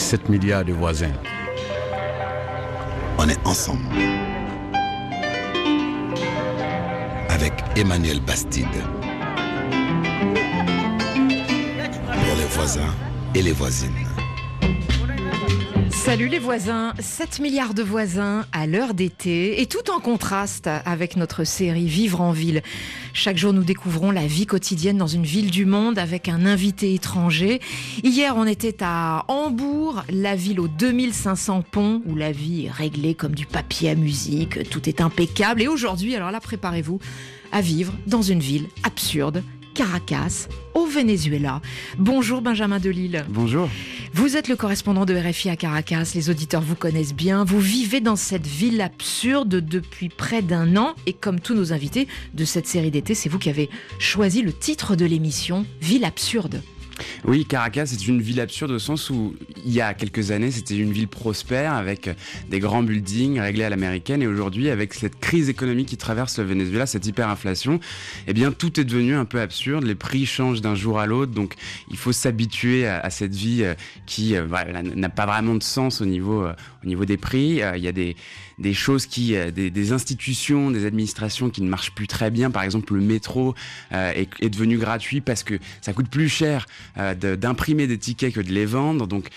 7 milliards de voisins. On est ensemble. Avec Emmanuel Bastide. Pour les voisins et les voisines. Salut les voisins, 7 milliards de voisins à l'heure d'été et tout en contraste avec notre série Vivre en ville. Chaque jour nous découvrons la vie quotidienne dans une ville du monde avec un invité étranger. Hier on était à Hambourg, la ville aux 2500 ponts où la vie est réglée comme du papier à musique, tout est impeccable et aujourd'hui alors là préparez-vous à vivre dans une ville absurde Caracas, au Venezuela. Bonjour Benjamin Delille. Bonjour. Vous êtes le correspondant de RFI à Caracas, les auditeurs vous connaissent bien, vous vivez dans cette ville absurde depuis près d'un an et comme tous nos invités de cette série d'été, c'est vous qui avez choisi le titre de l'émission, Ville absurde. Oui, Caracas est une ville absurde au sens où il y a quelques années c'était une ville prospère avec des grands buildings réglés à l'américaine. Et aujourd'hui avec cette crise économique qui traverse le Venezuela, cette hyperinflation, eh bien tout est devenu un peu absurde, les prix changent d'un jour à l'autre. Donc il faut s'habituer à, cette vie euh, qui euh, n'a pas vraiment de sens au niveau, euh, au niveau des prix. Il y a des, des choses qui, des, des, institutions, des administrations qui ne marchent plus très bien. Par exemple, le métro est, est devenu gratuit parce que ça coûte plus cher euh, d'imprimer des tickets que de les vendre. Donc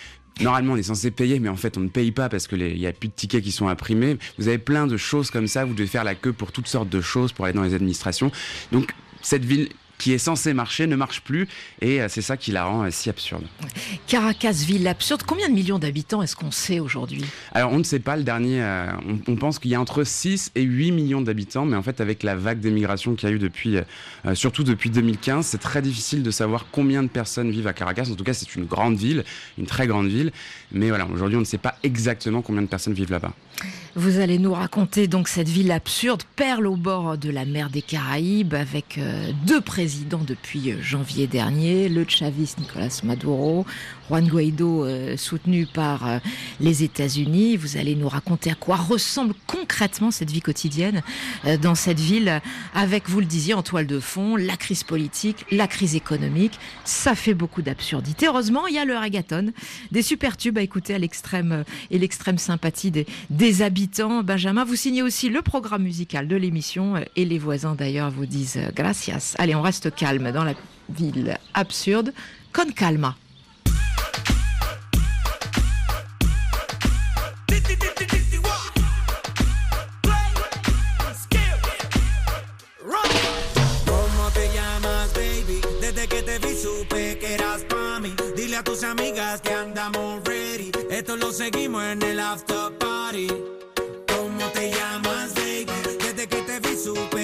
Normalement, on est censé payer, mais en fait, on ne paye pas parce qu'il n'y a plus de tickets qui sont imprimés. Vous avez plein de choses comme ça. Vous devez faire la queue pour toutes sortes de choses pour aller dans les administrations. Donc, cette ville qui est censé marcher ne marche plus et euh, c'est ça qui la rend euh, si absurde. Caracas, ville absurde, combien de millions d'habitants est-ce qu'on sait aujourd'hui? Alors on ne sait pas, le dernier, euh, on, pense qu'il y a entre 6 et 8 millions d'habitants, mais en fait avec la vague d'émigration qu'il y a eu depuis, surtout depuis 2015, c'est très difficile de savoir combien de personnes vivent à Caracas. En tout cas c'est une grande ville, une très grande ville, mais voilà, aujourd'hui on ne sait pas exactement combien de personnes vivent là-bas. Vous allez nous raconter donc cette ville absurde, perle au bord de la mer des Caraïbes, avec deux présidents depuis euh, janvier dernier, le chaviste Nicolas Maduro, Juan Guaido euh, soutenu par euh, les États-Unis. Vous allez nous raconter à quoi ressemble concrètement cette vie quotidienne dans cette ville, avec, vous le disiez, en toile de fond, la crise politique, la crise économique. Ça fait beaucoup d'absurdité. Heureusement, il y a le reggaeton, des super tubes à écouter à l'extrême et l'extrême sympathie des, des habitants. Benjamin, vous signez aussi le programme musical de l'émission et les voisins d'ailleurs vous disent gracias. Allez, on reste calme dans la ville absurde, con calma. Amigas que andamos ready. Esto lo seguimos en el after party. ¿Cómo te llamas, baby? Desde que te vi supe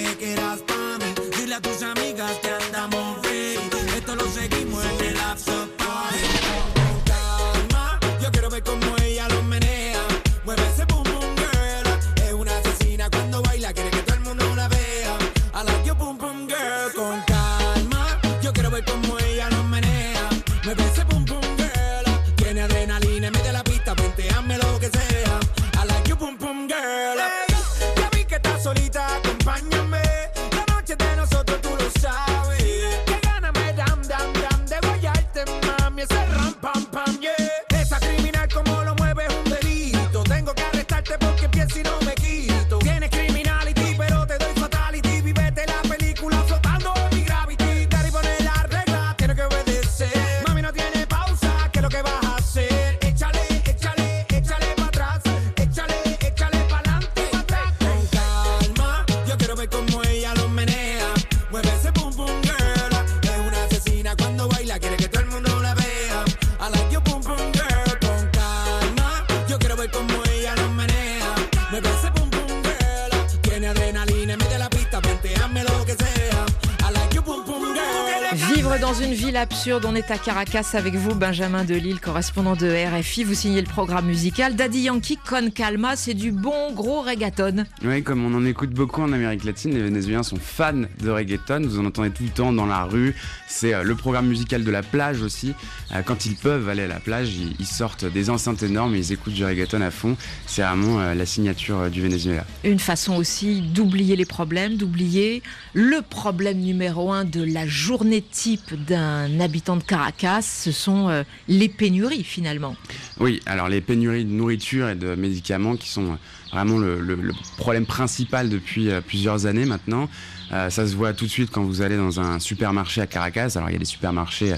On est à Caracas avec vous, Benjamin Delille, correspondant de RFI. Vous signez le programme musical. Daddy Yankee Con Calma, c'est du bon gros reggaeton. Oui, comme on en écoute beaucoup en Amérique latine, les Vénézuéliens sont fans de reggaeton. Vous en entendez tout le temps dans la rue. C'est euh, le programme musical de la plage aussi. Euh, quand ils peuvent aller à la plage, ils sortent des enceintes énormes et ils écoutent du reggaeton à fond. C'est vraiment euh, la signature du Venezuela. Une façon aussi d'oublier les problèmes, d'oublier le problème numéro un de la journée type d'un d'un de Caracas, ce sont les pénuries finalement. Oui, alors les pénuries de nourriture et de médicaments qui sont vraiment le, problème principal depuis plusieurs années maintenant. ça se voit tout de suite quand vous allez dans un supermarché à Caracas. Alors il y a des supermarchés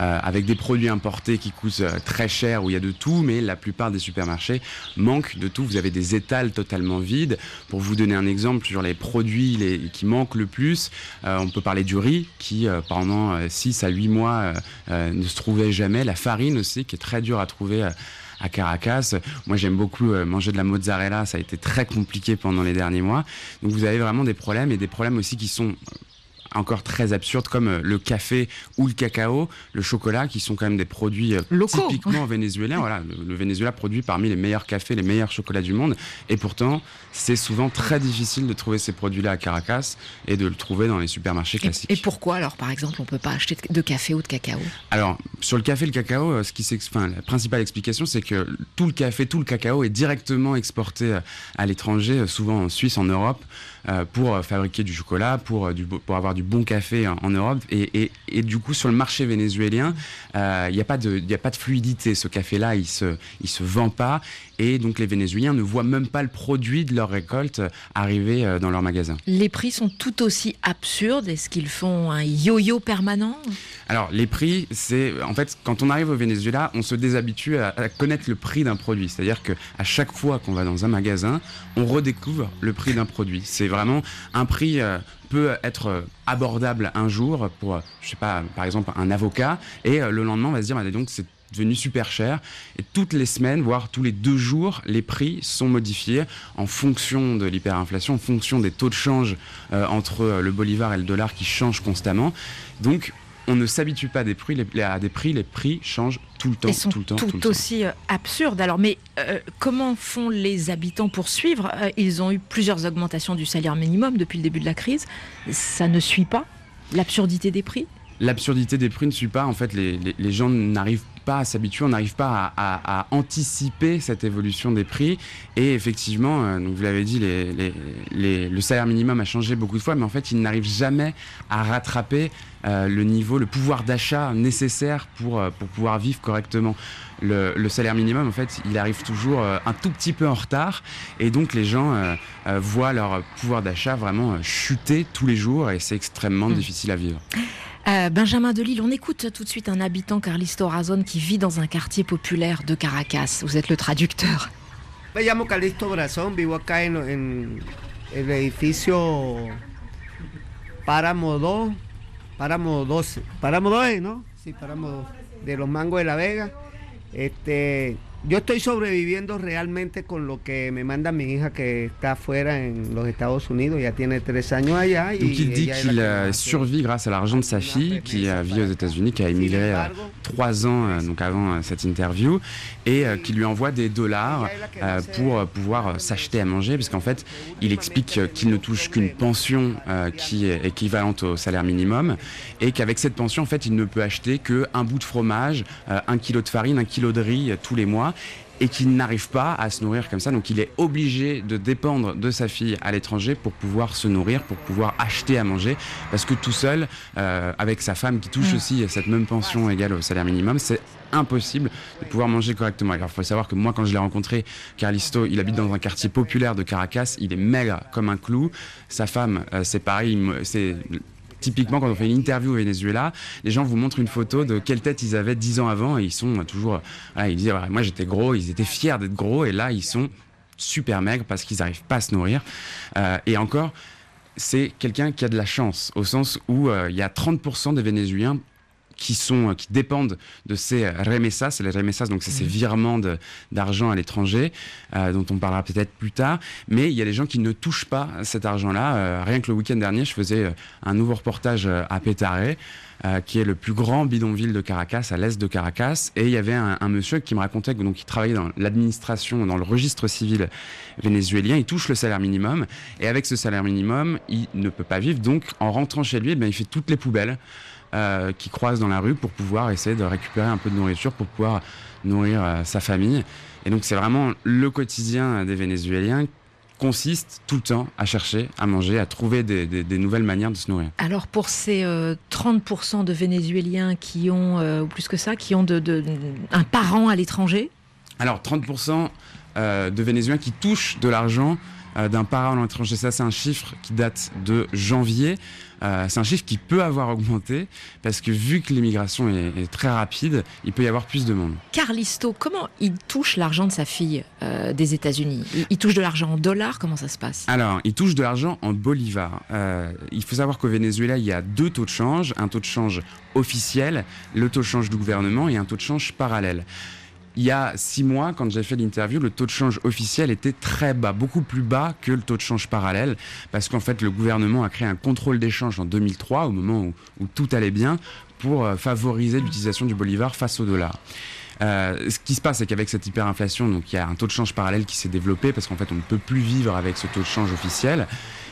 euh, avec des produits importés qui coûtent euh, très cher, où il y a de tout, mais la plupart des supermarchés manquent de tout. Vous avez des étals totalement vides. Pour vous donner un exemple sur les produits qui manquent le plus, euh, on peut parler du riz, qui pendant 6 à 8 mois ne se trouvait jamais. La farine aussi, qui est très dure à trouver à Caracas. Moi, j'aime beaucoup manger de la mozzarella. Ça a été très compliqué pendant les derniers mois. Donc, vous avez vraiment des problèmes et des problèmes aussi qui sont encore très absurdes comme euh, le café ou le cacao, le chocolat, qui sont quand même des produits euh, typiquement vénézuéliens. Voilà, le, Venezuela produit parmi les meilleurs cafés, les meilleurs chocolats du monde, et pourtant c'est souvent très difficile de trouver ces produits-là à Caracas et de le trouver dans les supermarchés classiques. Et, pourquoi alors, par exemple, on peut pas acheter de café ou de cacao? Alors sur le café et le cacao, euh, ce qui enfin, la principale explication, c'est que tout le café, tout le cacao est directement exporté à l'étranger, souvent en Suisse, en Europe. Euh, pour euh, fabriquer du chocolat, pour, euh, pour avoir du bon café en, Europe. Et, et, du coup, sur le marché vénézuélien, il n'y a, pas de, a pas de fluidité. Ce café-là, il ne se, il se vend pas. Et donc, les Vénézuéliens ne voient même pas le produit de leur récolte arriver dans leur magasin. Les prix sont tout aussi absurdes. Est-ce qu'ils font un yo-yo permanent? Alors, les prix, c'est. En fait, quand on arrive au Venezuela, on se déshabitue à, à connaître le prix d'un produit. C'est-à-dire qu'à chaque fois qu'on va dans un magasin, on redécouvre le prix d'un produit. C'est vraiment un prix euh, peut être euh, abordable un jour pour, euh, je sais pas, par exemple un avocat, et le lendemain on va se dire, bah, donc c'est devenu super cher. Et toutes les semaines, voire tous les deux jours, les prix sont modifiés en fonction de l'hyperinflation, en fonction des taux de change entre le bolivar et le dollar qui changent constamment. Donc, on ne s'habitue pas à des prix, les, à des prix, les prix changent tout le temps, sont tout le temps, tout, aussi euh, absurdes. Alors, mais euh, comment font les habitants pour suivre euh, Ils ont eu plusieurs augmentations du salaire minimum depuis le début de la crise. Ça ne suit pas l'absurdité des prix? L'absurdité des prix ne suit pas. En fait, les, les gens n'arrivent pas à s'habituer, on n'arrive pas à, anticiper cette évolution des prix. Et effectivement, euh, donc vous l'avez dit, les, le salaire minimum a changé beaucoup de fois, mais en fait, il n'arrive jamais à rattraper euh, le niveau, le pouvoir d'achat nécessaire pour, euh, pour pouvoir vivre correctement. Le, salaire minimum, en fait, il arrive toujours un tout petit peu en retard, et donc les gens voient leur pouvoir d'achat vraiment chuter tous les jours, et c'est extrêmement mmh. difficile à vivre. Euh, Benjamin Delille, on écoute tout de suite un habitant, Carlisto Razon, qui vit dans un quartier populaire de Caracas. Vous êtes le traducteur. Me llamo Carlisto Brazón, vivo acá en, en el edificio Páramo 2, Páramo 12, Páramo 2, ¿no? Sí, Páramo de los Mangos de la Vega. Este, Yo estoy sobreviviendo realmente con lo que me manda mi hija que está afuera en los Estados Unidos, ya tiene tres años allá. Donc il dit qu'il survit grâce à l'argent de sa fille qui vit aux États-Unis, qui a émigré euh, trois ans euh, donc avant euh, cette interview, et qui lui envoie des dollars pour pouvoir s'acheter à manger, parce qu'en fait il explique qu'il ne touche qu'une pension qui est équivalente au salaire minimum, et qu'avec cette pension en fait il ne peut acheter qu'un bout de fromage, un kilo de farine, un kilo de riz tous les mois et qu'il n'arrive pas à se nourrir comme ça. Donc il est obligé de dépendre de sa fille à l'étranger pour pouvoir se nourrir, pour pouvoir acheter à manger. Parce que tout seul, euh, avec sa femme qui touche aussi cette même pension égale au salaire minimum, c'est impossible de pouvoir manger correctement. Alors il faut savoir que moi quand je l'ai rencontré, Carlisto, il habite dans un quartier populaire de Caracas, il est maigre comme un clou. Sa femme, euh, c'est pareil, c'est Typiquement, quand on fait une interview au Venezuela, les gens vous montrent une photo de quelle tête ils avaient dix ans avant et ils sont toujours. ils disent Moi j'étais gros, ils étaient fiers d'être gros et là ils sont super maigres parce qu'ils n'arrivent pas à se nourrir. Euh, et encore, c'est quelqu'un qui a de la chance, au sens où euh, il y a 30% des Vénézuéliens qui sont qui dépendent de ces remessas, c'est les remessas, donc c'est ces mmh. virements d'argent à l'étranger, euh, dont on parlera peut-être plus tard. Mais il y a des gens qui ne touchent pas cet argent-là. Euh, rien que le week-end dernier, je faisais euh, un nouveau reportage à Petare. qui est le plus grand bidonville de Caracas, à l'est de Caracas. Et il y avait un, monsieur qui me racontait que donc il travaillait dans l'administration, dans le registre civil vénézuélien. Il touche le salaire minimum. Et avec ce salaire minimum, il ne peut pas vivre. Donc, en rentrant chez lui, eh il fait toutes les poubelles. Euh, qui croisent dans la rue pour pouvoir essayer de récupérer un peu de nourriture pour pouvoir nourrir euh, sa famille. Et donc c'est vraiment le quotidien des Vénézuéliens consiste tout le temps à chercher à manger, à trouver des, des- des nouvelles manières de se nourrir. Alors pour ces euh, 30% de Vénézuéliens qui ont, euh, ou plus que ça, qui ont de, de- un parent à l'étranger, Alors 30% euh, de Vénézuéliens qui touchent de l'argent euh, d'un parent à l'étranger, ça c'est un chiffre qui date de janvier. Euh, c'est un chiffre qui peut avoir augmenté parce que vu que l'immigration est, est très rapide, il peut y avoir plus de monde. Carlisto, comment il touche l'argent de sa fille euh, des États-Unis? Il, il touche de l'argent en dollars? Comment ça se passe? Alors, il touche de l'argent en bolivar. Euh, il faut savoir qu'au Venezuela, il y a deux taux de change, un taux de change officiel, le taux de change du gouvernement et un taux de change parallèle. Il y a six mois, quand j'ai fait l'interview, le taux de change officiel était très bas, beaucoup plus bas que le taux de change parallèle, parce qu'en fait, le gouvernement a créé un contrôle d'échange en 2003, au moment où, tout allait bien, pour euh, favoriser l'utilisation du bolivar face au dollar. Euh, ce qui se passe, c'est qu'avec cette hyperinflation, il y a un taux de change parallèle qui s'est développé parce qu'en fait, on ne peut plus vivre avec ce taux de change officiel,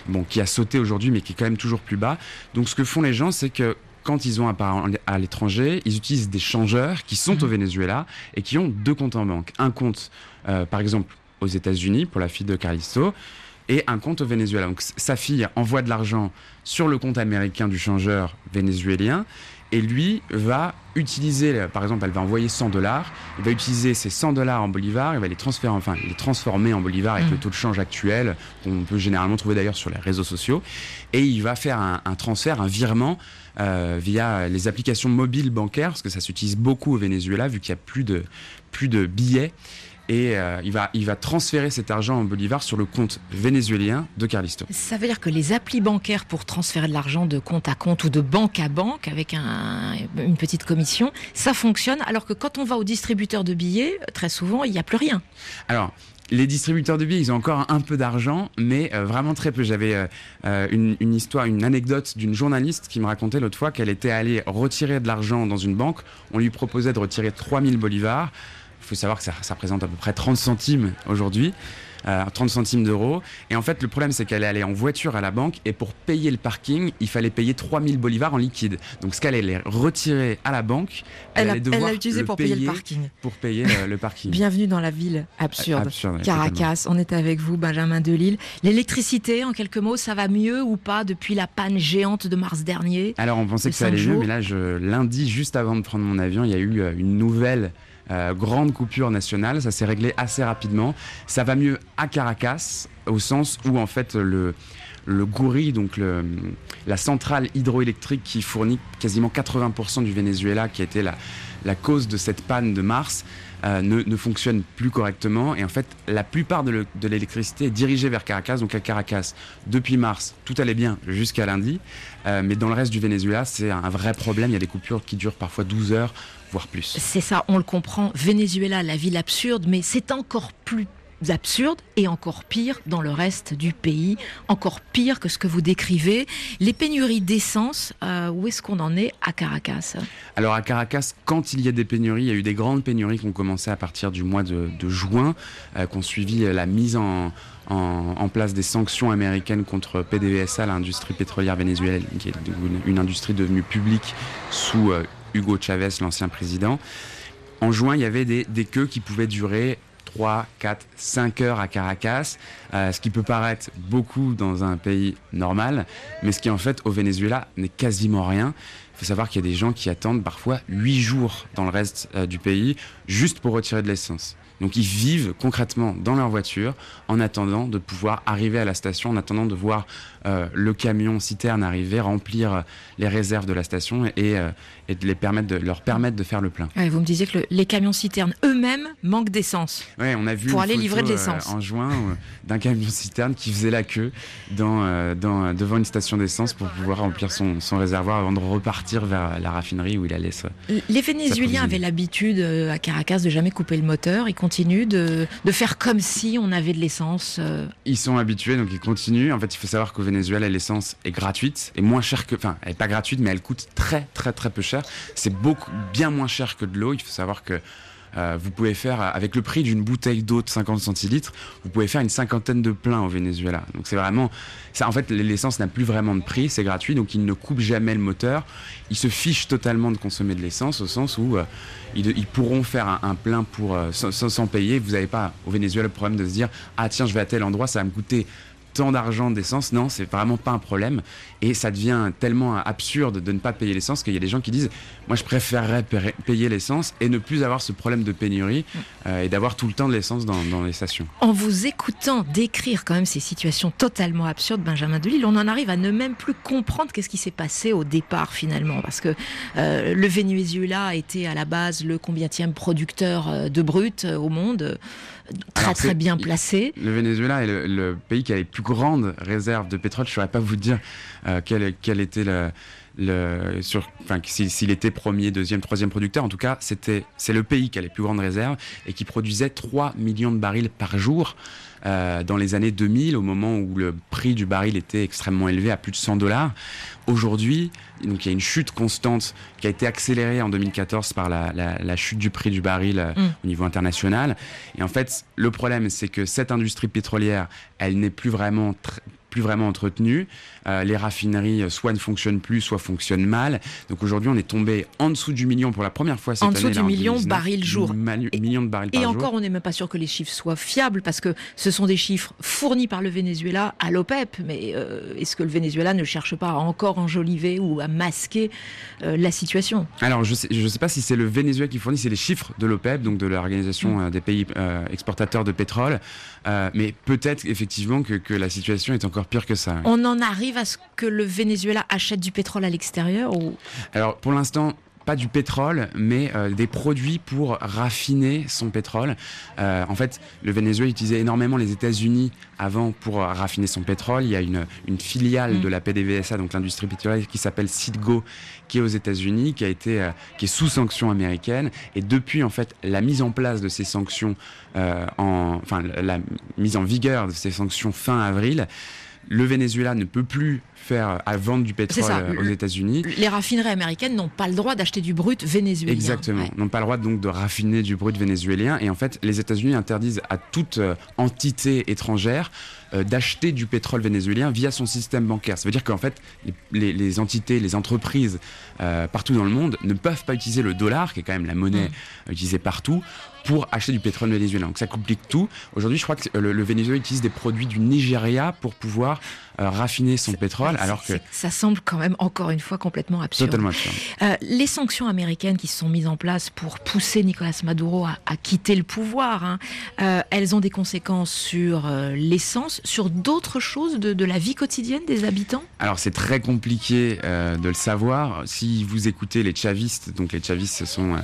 bon, qui a sauté aujourd'hui, mais qui est quand même toujours plus bas. Donc, ce que font les gens, c'est que quand ils ont un parent à l'étranger, ils utilisent des changeurs qui sont au Venezuela et qui ont deux comptes en banque. Un compte, euh, par exemple, aux États-Unis pour la fille de Carlisto et un compte au Venezuela. Donc, sa fille envoie de l'argent sur le compte américain du changeur vénézuélien et lui va utiliser, par exemple, elle va envoyer 100 dollars, il va utiliser ces 100 dollars en bolivars, il va les transférer, enfin, les transformer en bolivars avec Mm. le taux de change actuel, qu'on peut généralement trouver d'ailleurs sur les réseaux sociaux, et il va faire un, un transfert, un virement euh, via les applications mobiles bancaires, parce que ça s'utilise beaucoup au Venezuela, vu qu'il n'y a plus de, plus de billets. Et euh, il, va, il va transférer cet argent en bolivars sur le compte vénézuélien de Carlisto. Ça veut dire que les applis bancaires pour transférer de l'argent de compte à compte ou de banque à banque avec un- une petite commission, ça fonctionne, alors que quand on va au distributeur de billets, très souvent, il n'y a plus rien. Alors, les distributeurs de billets, ils ont encore un peu d'argent, mais euh, vraiment très peu. J'avais euh, une, une histoire, une anecdote d'une journaliste qui me racontait l'autre fois qu'elle était allée retirer de l'argent dans une banque. On lui proposait de retirer 3000 bolivars. Il faut savoir que ça, ça représente à peu près 30 centimes aujourd'hui. euh, 30 centimes d'euros. Et en fait, le problème, c'est qu'elle est allée en voiture à la banque et pour payer le parking, il fallait payer 3000 bolivars en liquide. Donc, ce qu'elle allait retirer à la banque, elle, Elle a, allait elle devoir l'a utilisé le pour payer le parking. Pour payer le, le parking. Bienvenue dans la ville absurde. Totalement. Caracas, on est avec vous, Benjamin Delille. L'électricité, en quelques mots, ça va mieux ou pas depuis la panne géante de mars dernier? Alors on pensait que ça allait mieux, mais là, je, lundi, juste avant de prendre mon avion, il y a eu euh, une nouvelle euh, grande coupure nationale. Ça s'est réglé assez rapidement. Ça va mieux à Caracas, au sens où en fait le le Gouri, donc la centrale hydroélectrique qui fournit quasiment 80% du Venezuela, qui a été la, la cause de cette panne de mars, euh, ne, ne fonctionne plus correctement. Et en fait, la plupart de l'électricité est dirigée vers Caracas. Donc à Caracas, depuis mars, tout allait bien jusqu'à lundi. Euh, mais dans le reste du Venezuela, c'est un vrai problème. Il y a des coupures qui durent parfois 12 heures, voire plus. C'est ça, on le comprend. Venezuela, la ville absurde, mais c'est encore plus absurde et encore pire dans le reste du pays, encore pire que ce que vous décrivez. Les pénuries d'essence, euh, où est-ce qu'on en est à Caracas? Alors à Caracas, quand il y a des pénuries, il y a eu des grandes pénuries qui ont commencé à partir du mois de, de juin, euh, qui ont suivi la mise en, en, place des sanctions américaines contre PDVSA, l'industrie pétrolière vénézuélienne, qui est une, industrie devenue publique sous euh, Hugo Chavez, l'ancien président. En juin, il y avait des, des queues qui pouvaient durer 3, 4, 5 heures à Caracas, euh, ce qui peut paraître beaucoup dans un pays normal, mais ce qui en fait au Venezuela n'est quasiment rien. Il faut savoir qu'il y a des gens qui attendent parfois 8 jours dans le reste euh, du pays juste pour retirer de l'essence. Donc ils vivent concrètement dans leur voiture en attendant de pouvoir arriver à la station, en attendant de voir euh, le camion citerne arriver, remplir euh, les réserves de la station et, euh, et de, les permettre de leur permettre de faire le plein. Ouais, Vous me disiez que le- les camions citernes eux-mêmes manquent d'essence. Ouais, on a vu Pour une aller livrer de l'essence. euh, en juin d'un camion citerne qui faisait la queue dans, dans, devant une station d'essence pour pouvoir remplir son, son réservoir avant de repartir vers la raffinerie où il allait se. Les Vénézuéliens avaient l'habitude à Caracas de jamais couper le moteur. Ils de, faire comme si on avait de l'essence. euh, Ils sont habitués, donc ils continuent. En fait, il faut savoir qu'au Venezuela, l'essence est gratuite et moins chère que. Enfin, elle est pas gratuite, mais elle coûte très, très, très peu cher. C'est beaucoup, bien moins cher que de l'eau. Il faut savoir que euh, vous pouvez faire, avec le prix d'une bouteille d'eau de 50 centilitres, vous pouvez faire une cinquantaine de pleins au Venezuela. Donc c'est vraiment, ça, en fait, l'essence n'a plus vraiment de prix, c'est gratuit, donc ils ne coupent jamais le moteur. Ils se fichent totalement de consommer de l'essence au sens où euh, ils, pourront faire un, plein pour euh, sans, sans, payer. Vous n'avez pas au Venezuela le problème de se dire ah tiens je vais à tel endroit, ça va me coûter tant d'argent d'essence. Non, c'est vraiment pas un problème. Et ça devient tellement absurde de ne pas payer l'essence qu'il y a des gens qui disent Moi, je préférerais payer l'essence et ne plus avoir ce problème de pénurie euh, et d'avoir tout le temps de l'essence dans, les stations. En vous écoutant décrire quand même ces situations totalement absurdes, Benjamin Delille, on en arrive à ne même plus comprendre qu'est-ce qui s'est passé au départ finalement. Parce que euh, le Venezuela était à la base le combienième producteur euh, de brut au monde très très bien placé. Le Venezuela est le, pays qui a les plus grandes réserves de pétrole. Je ne saurais pas vous dire euh, quel, quel, était le, le sur, enfin, s'il était premier, deuxième, troisième producteur. En tout cas, c'était, c'est le pays qui a les plus grandes réserves et qui produisait 3 millions de barils par jour. Euh, dans les années 2000, au moment où le prix du baril était extrêmement élevé à plus de 100 dollars. Aujourd'hui, donc il y a une chute constante qui a été accélérée en 2014 par la, la, chute du prix du baril euh, mm. au niveau international. Et en fait, le problème, c'est que cette industrie pétrolière, elle n'est plus vraiment plus vraiment entretenue. Euh, les raffineries euh, soit ne fonctionnent plus, soit fonctionnent mal. Donc aujourd'hui, on est tombé en dessous du million pour la première fois cette année. En dessous du million barils jour. Et, million de barils par et encore, on n'est même pas sûr que les chiffres soient fiables parce que ce sont des chiffres fournis par le Venezuela à l'OPEP. Mais euh, est-ce que le Venezuela ne cherche pas à encore enjoliver ou à masquer la situation? Alors, je ne sais, je sais pas si c'est le Venezuela qui fournit, c'est les chiffres de l'OPEP, donc de l'Organisation mm. des pays exportateurs de pétrole. mais peut-être effectivement que, que la situation est encore pire que ça. On en arrive à ce que le Venezuela achète du pétrole à l'extérieur ou... Alors pour l'instant, pas du pétrole, mais euh, des produits pour raffiner son pétrole. Euh, en fait, le Venezuela utilisait énormément les États-Unis avant pour raffiner son pétrole. Il y a une, une filiale mm. de la PDVSA, donc l'industrie pétrolière, qui s'appelle Citgo, qui est aux États-Unis, qui a été, euh, qui est sous sanctions américaines. Et depuis en fait la mise en place de ces sanctions, en, enfin la mise en vigueur de ces sanctions fin avril le Venezuela ne peut plus faire à vendre du pétrole aux États-Unis. Les raffineries américaines n'ont pas le droit d'acheter du brut vénézuélien. Exactement, n'ont pas le droit donc de raffiner du brut vénézuélien. Et en fait, les États-Unis interdisent à toute euh, entité étrangère euh, d'acheter du pétrole vénézuélien via son système bancaire. Ça veut dire qu'en fait, les, entités, les entreprises euh, partout dans le monde ne peuvent pas utiliser le dollar, qui est quand même la monnaie mm. utilisée partout, pour acheter du pétrole vénézuélien. Donc ça complique tout. Aujourd'hui, je crois que le, Venezuela utilise des produits du Nigeria pour pouvoir euh, raffiner son pétrole, alors que ça semble quand même encore une fois complètement absurde. Totalement absurde. Euh, les sanctions américaines qui se sont mises en place pour pousser Nicolas Maduro à, quitter le pouvoir, hein, euh, elles ont des conséquences sur l'essence, sur d'autres choses de, de, la vie quotidienne des habitants? Alors c'est très compliqué de le savoir. Si vous écoutez les chavistes, donc les chavistes ce sont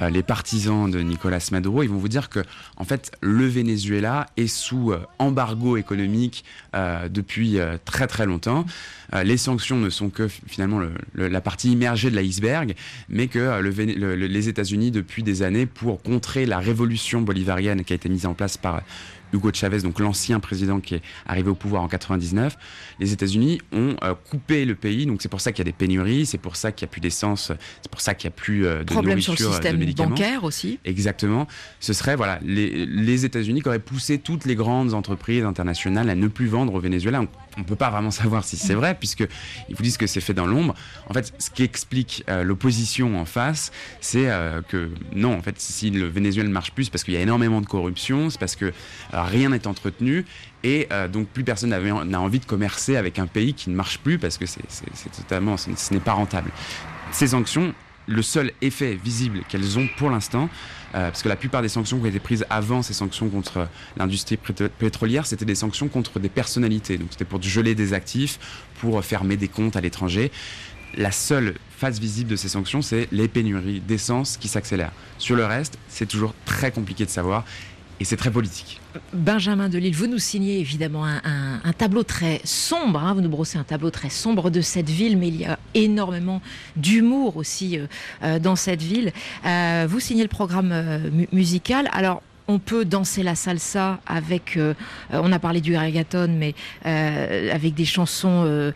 les partisans de Nicolas Maduro ils vont vous dire que en fait le Venezuela est sous euh, embargo économique euh, depuis euh, très très longtemps. les sanctions ne sont que finalement la partie immergée de l'iceberg, mais que les États-Unis depuis des années pour contrer la révolution bolivarienne qui a été mise en place par Hugo Chavez, donc l'ancien président qui est arrivé au pouvoir en 99, les États-Unis ont euh, coupé le pays. Donc c'est pour ça qu'il y a des pénuries, c'est pour ça qu'il n'y a plus d'essence, c'est pour ça qu'il n'y a plus euh, de Problème nourriture, sur le système bancaire aussi. Exactement. Ce serait voilà les, les États-Unis qui auraient poussé toutes les grandes entreprises internationales à ne plus vendre au Venezuela on ne peut pas vraiment savoir si c'est vrai, puisque ils vous disent que c'est fait dans l'ombre. En fait, ce qui explique euh, l'opposition en face, c'est euh, que non, en fait, si le Venezuela ne marche plus, c'est parce qu'il y a énormément de corruption, c'est parce que euh, rien n'est entretenu, et donc plus personne n'a envie de commercer avec un pays qui ne marche plus, parce que c'est totalement, ce n'est pas rentable. Ces sanctions, le seul effet visible qu'elles ont pour l'instant, euh, parce que la plupart des sanctions qui ont été prises avant ces sanctions contre l'industrie pétrolière, c'était des sanctions contre des personnalités. Donc c'était pour geler des actifs, pour fermer des comptes à l'étranger. La seule phase visible de ces sanctions, c'est les pénuries d'essence qui s'accélèrent. Sur le reste, c'est toujours très compliqué de savoir et c'est très politique. Benjamin Delille, vous nous signez évidemment un, tableau très sombre, hein, vous nous brossez un tableau très sombre de cette ville, mais il y a énormément d'humour aussi euh, euh, dans cette ville. Euh, vous signez le programme musical. Alors, on peut danser la salsa avec, euh, euh, on a parlé du reggaeton, mais euh, avec des chansons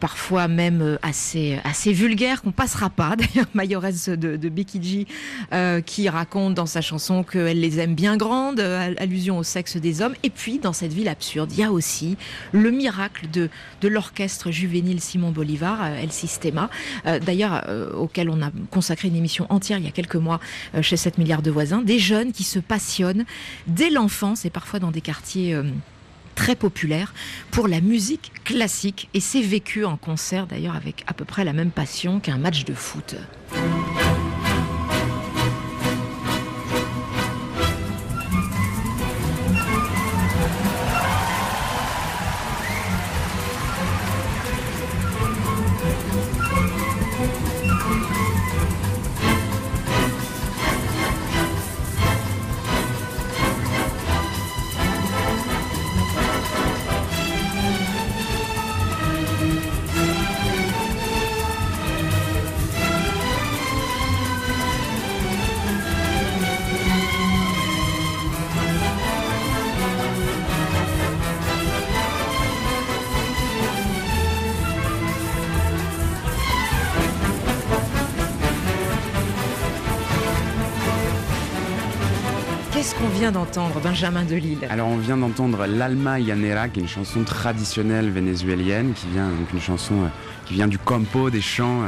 parfois même assez, vulgaires qu'on passera pas. D'ailleurs, Mayores de, de qui raconte dans sa chanson qu'elle les aime bien grandes, allusion au sexe des hommes. Et puis, dans cette ville absurde, il y a aussi le miracle de, de l'orchestre juvénile Simon Bolivar, El Sistema, d'ailleurs auquel on a consacré une émission entière il y a quelques mois chez 7 milliards de voisins, des jeunes qui se passionnent dès l'enfance et parfois dans des quartiers euh, très populaires pour la musique classique et c'est vécu en concert d'ailleurs avec à peu près la même passion qu'un match de foot. Benjamin Delille Alors on vient d'entendre l'Alma Llanera, qui est une chanson traditionnelle vénézuélienne, qui vient donc une chanson euh, qui vient du campo, des chants.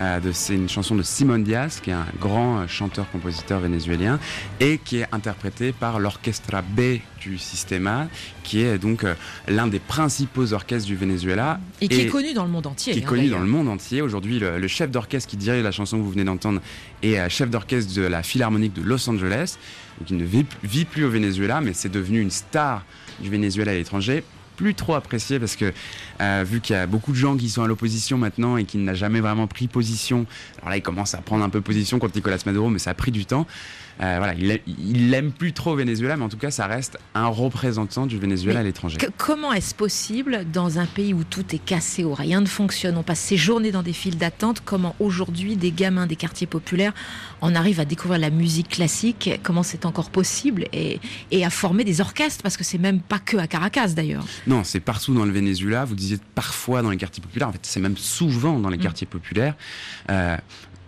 Euh, c'est une chanson de Simon Diaz, qui est un grand euh, chanteur-compositeur vénézuélien, et qui est interprétée par l'Orchestra B du Sistema, qui est donc euh, l'un des principaux orchestres du Venezuela. Et qui est connu dans le monde entier. qui est hein, connu dans le monde entier. Aujourd'hui, le, le chef d'orchestre qui dirige la chanson que vous venez d'entendre est chef d'orchestre de la Philharmonique de Los Angeles. Il ne vit, vit plus au Venezuela, mais c'est devenu une star du Venezuela à l'étranger. Plus trop apprécié parce que euh, vu qu'il y a beaucoup de gens qui sont à l'opposition maintenant et qu'il n'a jamais vraiment pris position. Alors là, il commence à prendre un peu position contre Nicolas Maduro, mais ça a pris du temps. Euh, voilà, il, l'aime plus trop au Venezuela, mais en tout cas, ça reste un représentant du Venezuela Mais à l'étranger. Comment est-ce possible dans un pays où tout est cassé, où rien ne fonctionne, on passe ses journées dans des files d'attente, comment aujourd'hui des gamins des quartiers populaires en arrivent à découvrir la musique classique, comment c'est encore possible et, et à former des orchestres, parce que c'est même pas que à Caracas d'ailleurs. Non, c'est partout dans le Venezuela. Vous disiez parfois dans les quartiers populaires. En fait, c'est même souvent dans les Mm. quartiers populaires. Euh,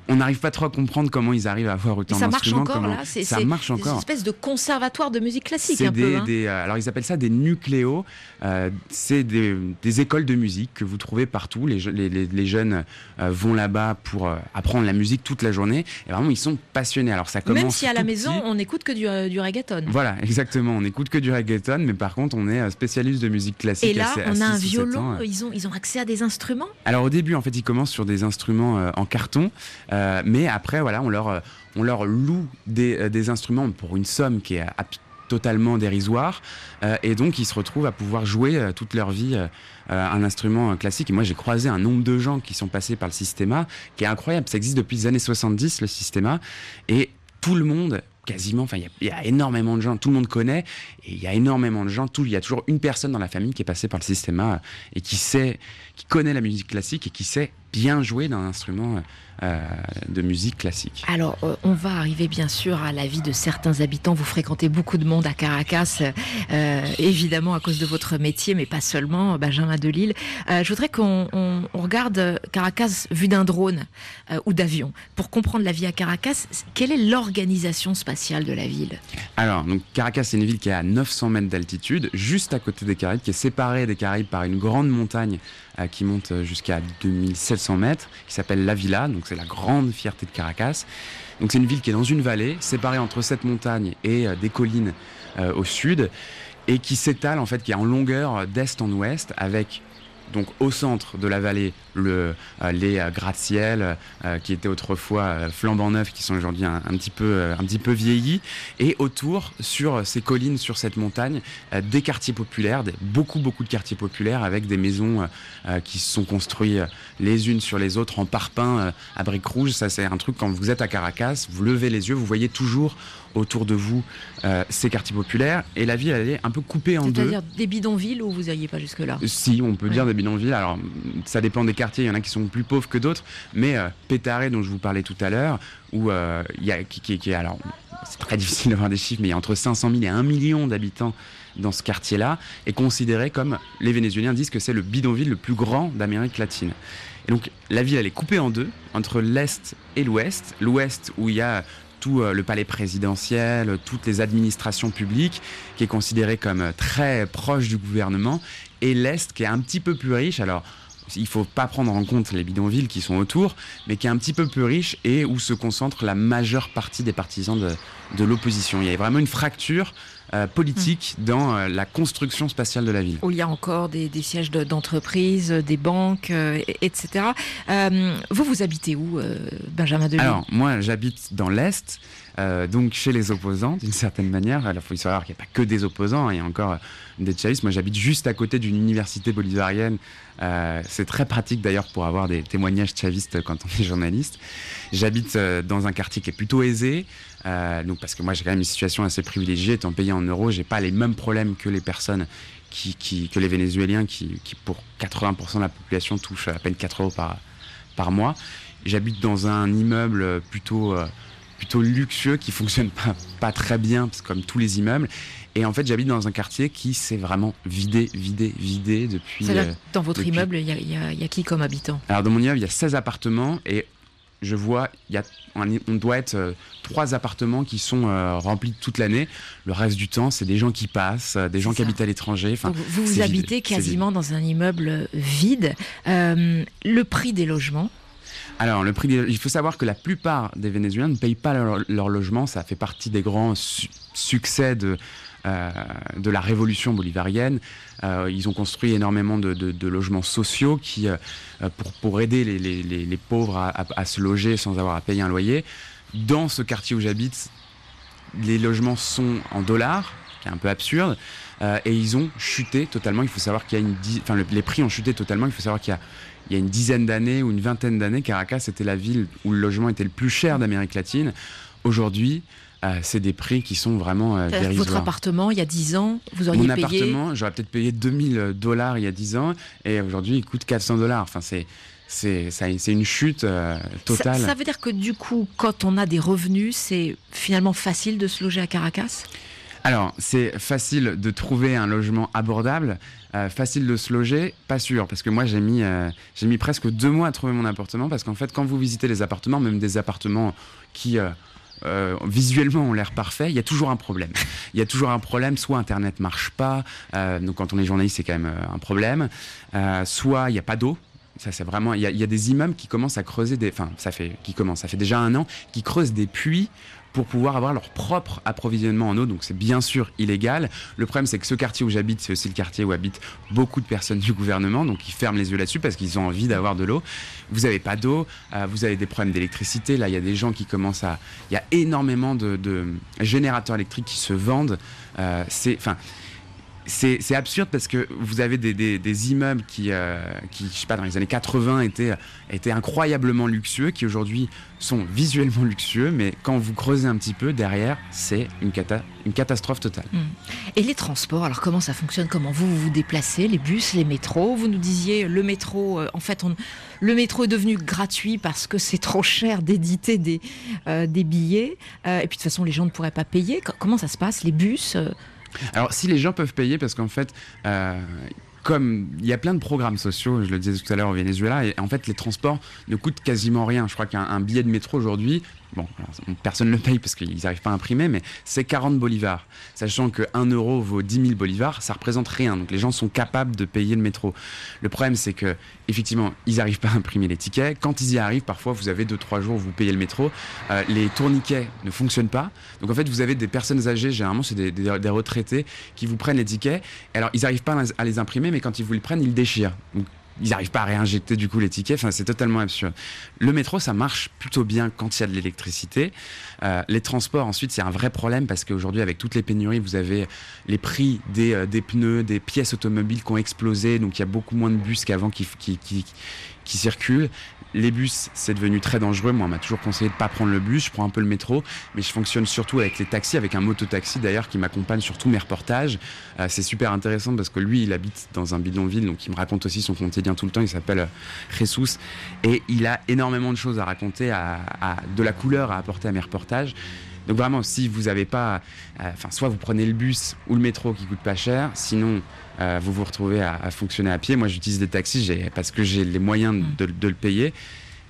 on n'arrive pas trop à comprendre comment ils arrivent à avoir autant ça marche d'instruments. encore comment- là, c'est Ça c'est marche une encore. espèce de conservatoire de musique classique un des, peu. hein. des, euh, alors ils appellent ça des nucléos. Euh, c'est des, des écoles de musique que vous trouvez partout. Les, je- les, les- les jeunes euh, vont là-bas pour euh, apprendre la musique toute la journée. Et vraiment, ils sont passionnés. Alors ça commence Même si à la maison petit. on n'écoute que du, du reggaeton. Voilà, exactement. On n'écoute que du reggaeton, mais par contre, on est spécialiste de musique classique. Et là, on a un ans, violon, ils ont, ils ont accès à des instruments? Alors au début, en fait, ils commencent sur des instruments en carton, euh, mais après, voilà, on leur, on leur loue des, euh, des instruments pour une somme qui est totalement dérisoire, euh, et donc ils se retrouvent à pouvoir jouer toute leur vie euh, un instrument classique. Et moi, j'ai croisé un nombre de gens qui sont passés par le Systema, qui est incroyable. Ça existe depuis les années 70, le Systema, et tout le monde quasiment, enfin il y a- énormément de gens, tout le monde connaît, et il y a énormément de gens, il y a toujours une personne dans la famille qui est passée par le Systema et qui sait, qui connaît la musique classique et qui sait bien jouer d'un instrument euh, de musique classique. Alors, euh, on va arriver bien sûr à la vie de certains habitants. Vous fréquentez beaucoup de monde à Caracas, euh, évidemment à cause de votre métier, mais pas seulement, Benjamin Delille. Je voudrais qu'on on- on regarde Caracas vu d'un drone ou d'avion. Pour comprendre la vie à Caracas, quelle est l'organisation spatiale de la ville? Alors, donc Caracas, c'est une ville qui est à 900 mètres d'altitude, juste à côté des Caraïbes, qui est séparée des Caraïbes par une grande montagne euh, qui monte euh, jusqu'à 2700 mètres, qui s'appelle La Villa. Donc, c'est la grande fierté de Caracas. Donc, c'est une ville qui est dans une vallée, séparée entre cette montagne et euh, des collines au sud, et qui s'étale en fait, qui est en longueur d'est en ouest, avec donc au centre de la vallée euh, les euh, gratte-ciel euh, qui étaient autrefois flambant neufs, qui sont aujourd'hui un, petit peu vieillis, et autour sur ces collines, sur cette montagne, des quartiers populaires, beaucoup beaucoup de quartiers populaires avec des maisons qui se sont construites les unes sur les autres en parpaing à briques rouges. Ça c'est un truc quand vous êtes à Caracas, vous levez les yeux, vous voyez toujours autour de vous euh, ces quartiers populaires et la ville elle est un peu coupée en deux. C'est-à-dire des bidonvilles ou vous n'alliez pas jusque-là? Si, on peut Ouais. dire des bidonvilles. Alors, ça dépend des quartiers. Il y en a qui sont plus pauvres que d'autres. Mais euh, Pétaré, dont je vous parlais tout à l'heure, où euh, il y a qui, qui, qui- alors, c'est très difficile d'avoir des chiffres, mais il y a entre 500 000 et 1 million d'habitants dans ce quartier-là, est considéré comme les Vénézuéliens disent que c'est le bidonville le plus grand d'Amérique latine. Et donc, la ville, elle est coupée en deux entre l'est et l'ouest. L'ouest où il y a euh, le palais présidentiel, toutes les administrations publiques, qui est considéré comme euh, très proche du gouvernement, et l'Est qui est un petit peu plus riche. Alors, il faut pas prendre en compte les bidonvilles qui sont autour, mais qui est un petit peu plus riche et où se concentre la majeure partie des partisans de l'opposition. Il y a vraiment une fracture euh, politique dans euh, la construction spatiale de la ville. Où il y a encore des, des sièges de- d'entreprises, des banques, euh, et- etc. Euh, vous, vous habitez où, euh, Benjamin Delille Alors, moi, j'habite dans l'Est, euh, donc chez les opposants, d'une certaine manière. Alors, il faut savoir qu'il n'y a pas que des opposants, il y a encore euh, des chavistes. Moi, j'habite juste à côté d'une université bolivarienne. Euh, c'est très pratique d'ailleurs pour avoir des témoignages chavistes quand on est journaliste. J'habite euh, dans un quartier qui est plutôt aisé, euh, donc parce que moi j'ai quand même une situation assez privilégiée, étant payé en euros, j'ai pas les mêmes problèmes que les personnes qui, qui- que les Vénézuéliens qui, qui, pour 80% de la population touchent à peine 4 euros par, par mois. J'habite dans un immeuble plutôt, euh, plutôt luxueux qui fonctionne pas, pas très bien, parce que comme tous les immeubles. Et en fait, j'habite dans un quartier qui s'est vraiment vidé, vidé, vidé depuis. Euh, dans votre depuis- immeuble, y, y il y a qui comme habitant? Alors dans mon immeuble, il y a 16 appartements et je vois, y a, on doit être euh, trois appartements qui sont euh, remplis toute l'année. Le reste du temps, c'est des gens qui passent, euh, des gens qui habitent à l'étranger. Enfin, Vous, vous habitez vide, quasiment dans un immeuble vide. Euh, le prix des logements, Alors, le prix des- il faut savoir que la plupart des Vénézuéliens ne payent pas leur, leur logement. Ça fait partie des grands su- succès de, euh, de la révolution bolivarienne. Euh, ils ont construit énormément de, logements sociaux qui, euh, pour, aider les, pauvres à, se loger sans avoir à payer un loyer. Dans ce quartier où j'habite, les logements sont en dollars, qui est un peu absurde, et ils ont chuté totalement. Il faut savoir qu'il y a une, enfin, le- les prix ont chuté totalement. Il faut savoir qu'il y a il y a une dizaine d'années ou une vingtaine d'années, Caracas était la ville où le logement était le plus cher d'Amérique latine. Aujourd'hui, euh, c'est des prix qui sont vraiment euh, que votre dérisoires. appartement, il y a 10 ans, vous auriez Mon payé. appartement, j'aurais peut-être payé 2000 dollars il y a 10 ans et aujourd'hui il coûte 400 dollars. Enfin, c'est c'est ça- c'est une chute euh, Ça, totale. ça veut dire que du coup, quand on a des revenus, c'est finalement facile de se loger à Caracas? Alors, c'est facile de trouver un logement abordable, euh, facile de se loger, pas sûr, parce que moi j'ai mis, euh, j'ai mis presque deux mois à trouver mon appartement, parce qu'en fait, quand vous visitez les appartements, même des appartements qui euh, visuellement ont l'air parfaits, il y a toujours un problème. Il y a toujours un problème, soit Internet marche pas, euh, donc quand on est journaliste, c'est quand même euh, un problème, euh, soit il n'y a pas d'eau. Ça, c'est vraiment. Il y, a- des immeubles qui commencent à creuser des. Enfin, ça fait. Qui commencent. Ça fait déjà un an. Qui creusent des puits pour pouvoir avoir leur propre approvisionnement en eau. Donc, c'est bien sûr illégal. Le problème, c'est que ce quartier où j'habite, c'est aussi le quartier où habitent beaucoup de personnes du gouvernement. Donc, ils ferment les yeux là-dessus parce qu'ils ont envie d'avoir de l'eau. Vous n'avez pas d'eau. euh, vous avez des problèmes d'électricité. Là, il y a des gens qui commencent à. Il y a énormément de, générateurs électriques qui se vendent. Euh, c'est. Enfin c'est absurde parce que vous avez des, immeubles qui, euh, qui, je sais pas, dans les années 80 étaient, étaient incroyablement luxueux, qui aujourd'hui sont visuellement luxueux, mais quand vous creusez un petit peu, derrière, c'est une, cata- une catastrophe totale. Et les transports, alors comment ça fonctionne? Comment vous vous, déplacez? Les bus, les métros? Vous nous disiez, le métro, euh, en fait, on- le métro est devenu gratuit parce que c'est trop cher d'éditer des, euh, des billets. Euh, et puis de toute façon, les gens ne pourraient pas payer. Co- Comment ça se passe Les bus Alors, si les gens peuvent payer, parce qu'en fait, euh, comme il y a plein de programmes sociaux, je le disais tout à l'heure au Venezuela, et en fait, les transports ne coûtent quasiment rien. Je crois qu'un un billet de métro aujourd'hui, bon, personne ne le paye parce qu'ils n'arrivent pas à imprimer, mais c'est 40 bolivars. Sachant que 1 euro vaut 10 000 bolivars, ça représente rien. Donc les gens sont capables de payer le métro. Le problème, c'est que, effectivement, ils n'arrivent pas à imprimer les tickets. Quand ils y arrivent, parfois, vous avez 2-3 jours où vous payez le métro. Euh, les tourniquets ne fonctionnent pas. Donc en fait, vous avez des personnes âgées, généralement, c'est des, des- retraités, qui vous prennent les tickets. Et alors, ils n'arrivent pas à les- imprimer, mais quand ils vous les prennent, ils déchirent. Donc, ils n'arrivent pas à réinjecter du coup les tickets. Enfin, c'est totalement absurde. Le métro, ça marche plutôt bien quand il y a de l'électricité. Euh, les transports, ensuite, c'est un vrai problème parce qu'aujourd'hui, avec toutes les pénuries, vous avez les prix des, euh, des pneus, des pièces automobiles qui ont explosé. Donc, il y a beaucoup moins de bus qu'avant qui, qui, circulent. Les bus, c'est devenu très dangereux. Moi, on m'a toujours conseillé de pas prendre le bus. Je prends un peu le métro, mais je fonctionne surtout avec les taxis, avec un mototaxi d'ailleurs qui m'accompagne sur tous mes reportages. Euh, c'est super intéressant parce que lui, il habite dans un bidonville, donc il me raconte aussi son quotidien tout le temps. Il s'appelle Jesus et il a énormément de choses à raconter, à- de la couleur à apporter à mes reportages. Donc vraiment, si vous n'avez pas, euh, enfin, soit vous prenez le bus ou le métro qui coûte pas cher, sinon euh, vous vous retrouvez à, à fonctionner à pied. Moi, j'utilise des taxis parce que j'ai les moyens de, de le payer.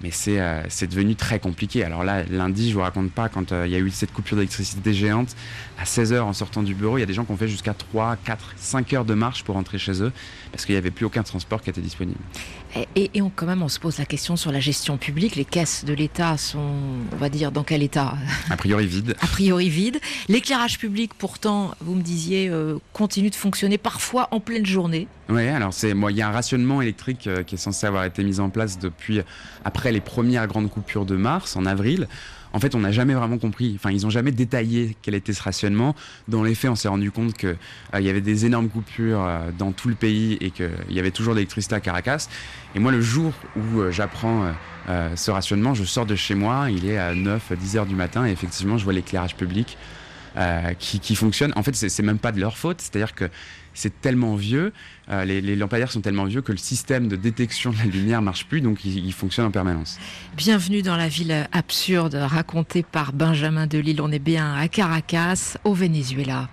Mais c'est euh, devenu très compliqué. Alors là, lundi, je vous raconte pas, quand euh, il y a eu cette coupure d'électricité géante, à 16h en sortant du bureau, il y a des gens qui ont fait jusqu'à 3, 4, 5 heures de marche pour rentrer chez eux, parce qu'il n'y avait plus aucun transport qui était disponible. Et, on, quand même, on se pose la question sur la gestion publique. Les caisses de l'État sont, on va dire, dans quel état? A priori vide. A priori vide. L'éclairage public, pourtant, vous me disiez, euh, continue de fonctionner parfois en pleine journée. Oui, alors c'est moi, il y a un rationnement électrique euh, qui est censé avoir été mis en place depuis après les premières grandes coupures de mars, en avril. En fait, on n'a jamais vraiment compris. Enfin, ils n'ont jamais détaillé quel était ce rationnement. Dans les faits, on s'est rendu compte que euh, il y avait des énormes coupures euh, dans tout le pays et qu'il y avait toujours de l'électricité à Caracas. Et moi, le jour où euh, j'apprends euh, euh, ce rationnement, je sors de chez moi. Il est à 9, 10 heures du matin et effectivement, je vois l'éclairage public euh, qui, qui fonctionne. En fait, c'est même pas de leur faute. C'est-à-dire que c'est tellement vieux, euh, les, lampadaires sont tellement vieux que le système de détection de la lumière marche plus, donc il, il fonctionne en permanence. Bienvenue dans la ville absurde racontée par Benjamin Delille. On est bien à Caracas, au Venezuela.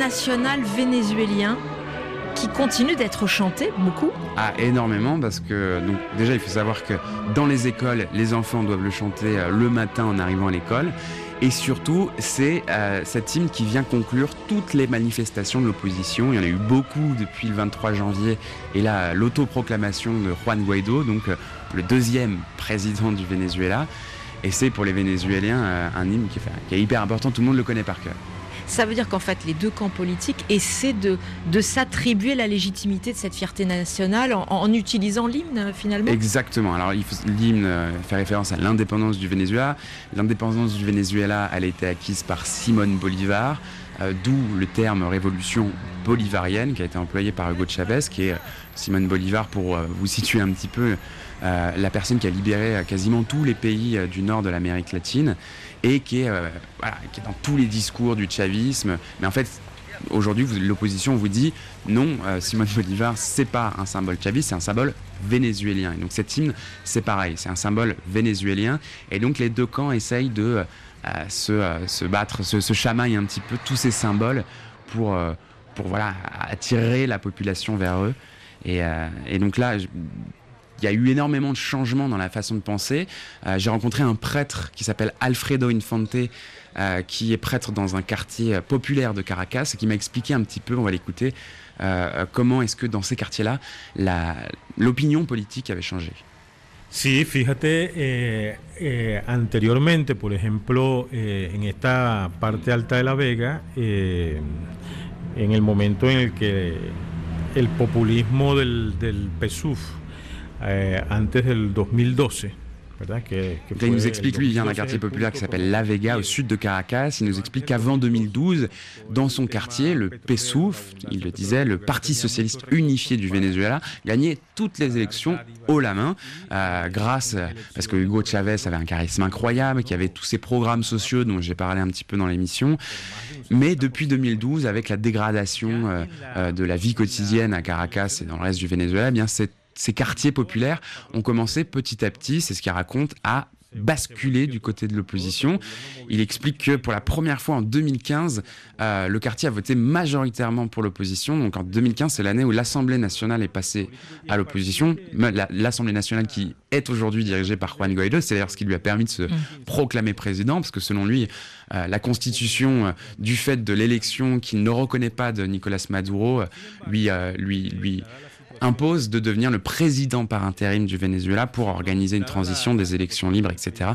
National vénézuélien qui continue d'être chanté beaucoup. Ah, énormément, parce que donc, déjà, il faut savoir que dans les écoles, les enfants doivent le chanter euh, le matin en arrivant à l'école. Et surtout, c'est euh, cet hymne qui vient conclure toutes les manifestations de l'opposition. Il y en a eu beaucoup depuis le 23 janvier. Et là, l'autoproclamation de Juan Guaido, donc euh, le deuxième président du Venezuela. Et c'est pour les Vénézuéliens un hymne qui est hyper important. Tout le monde le connaît par cœur. Ça veut dire qu'en fait, les deux camps politiques essaient de, s'attribuer la légitimité de cette fierté nationale en, en utilisant l'hymne, finalement. Exactement. Alors, l'hymne euh, fait référence à l'indépendance du Venezuela. L'indépendance du Venezuela, elle a été acquise par Simone Bolivar, d'où le terme révolution bolivarienne qui a été employé par Hugo Chavez, qui est euh, Simone Bolivar, pour euh, vous situer un petit peu, euh, la personne qui a libéré euh, quasiment tous les pays euh, du nord de l'Amérique latine et qui est, euh, dans tous les discours du chavisme. Mais en fait, aujourd'hui, l'opposition vous dit non, euh, Simone Bolivar, c'est pas un symbole chaviste, c'est un symbole vénézuélien. Et donc cet hymne, c'est pareil, c'est un symbole vénézuélien. Et donc les deux camps essayent de euh, se, euh, se battre, se, se un petit peu tous ces symboles pour, euh, pour voilà, attirer la population vers eux. Et, euh, et donc là, il y a eu énormément de changements dans la façon de penser. J'ai rencontré un prêtre qui s'appelle Alfredo Infante, qui est prêtre dans un quartier populaire de Caracas, et qui m'a expliqué un petit peu, on va l'écouter, comment est-ce que dans ces quartiers-là, l'opinion politique avait changé. Sí, fíjate, eh, eh, anteriormente, por ejemplo, eh, en esta parte alta de La Vega, en el momento en el que el populismo del, del PSUV, antes del 2012, il nous explique, lui, il vient d'un 2012 quartier populaire qui s'appelle La Vega, au sud de Caracas. Il nous explique qu'avant 2012, dans son quartier, le PSUF, il le disait, le Parti socialiste unifié du Venezuela, gagnait toutes les élections haut la main, euh, grâce, parce que Hugo Chavez avait un charisme incroyable, qui avait tous ces programmes sociaux dont j'ai parlé un petit peu dans l'émission. Mais depuis 2012, avec la dégradation euh, euh, de la vie quotidienne à Caracas et dans le reste du Venezuela, eh bien c'est ces quartiers populaires ont commencé petit à petit, c'est ce qu'il raconte, à basculer du côté de l'opposition. Il explique que pour la première fois en 2015, euh, le quartier a voté majoritairement pour l'opposition. Donc en 2015, c'est l'année où l'Assemblée nationale est passée à l'opposition. L'Assemblée nationale qui est aujourd'hui dirigée par Juan Guaido, c'est d'ailleurs ce qui lui a permis de se mmh. proclamer président, parce que selon lui, euh, la constitution, euh, du fait de l'élection qu'il ne reconnaît pas de Nicolas Maduro, lui, lui, lui impose de devenir le président par intérim du Venezuela pour organiser une transition des élections libres, etc.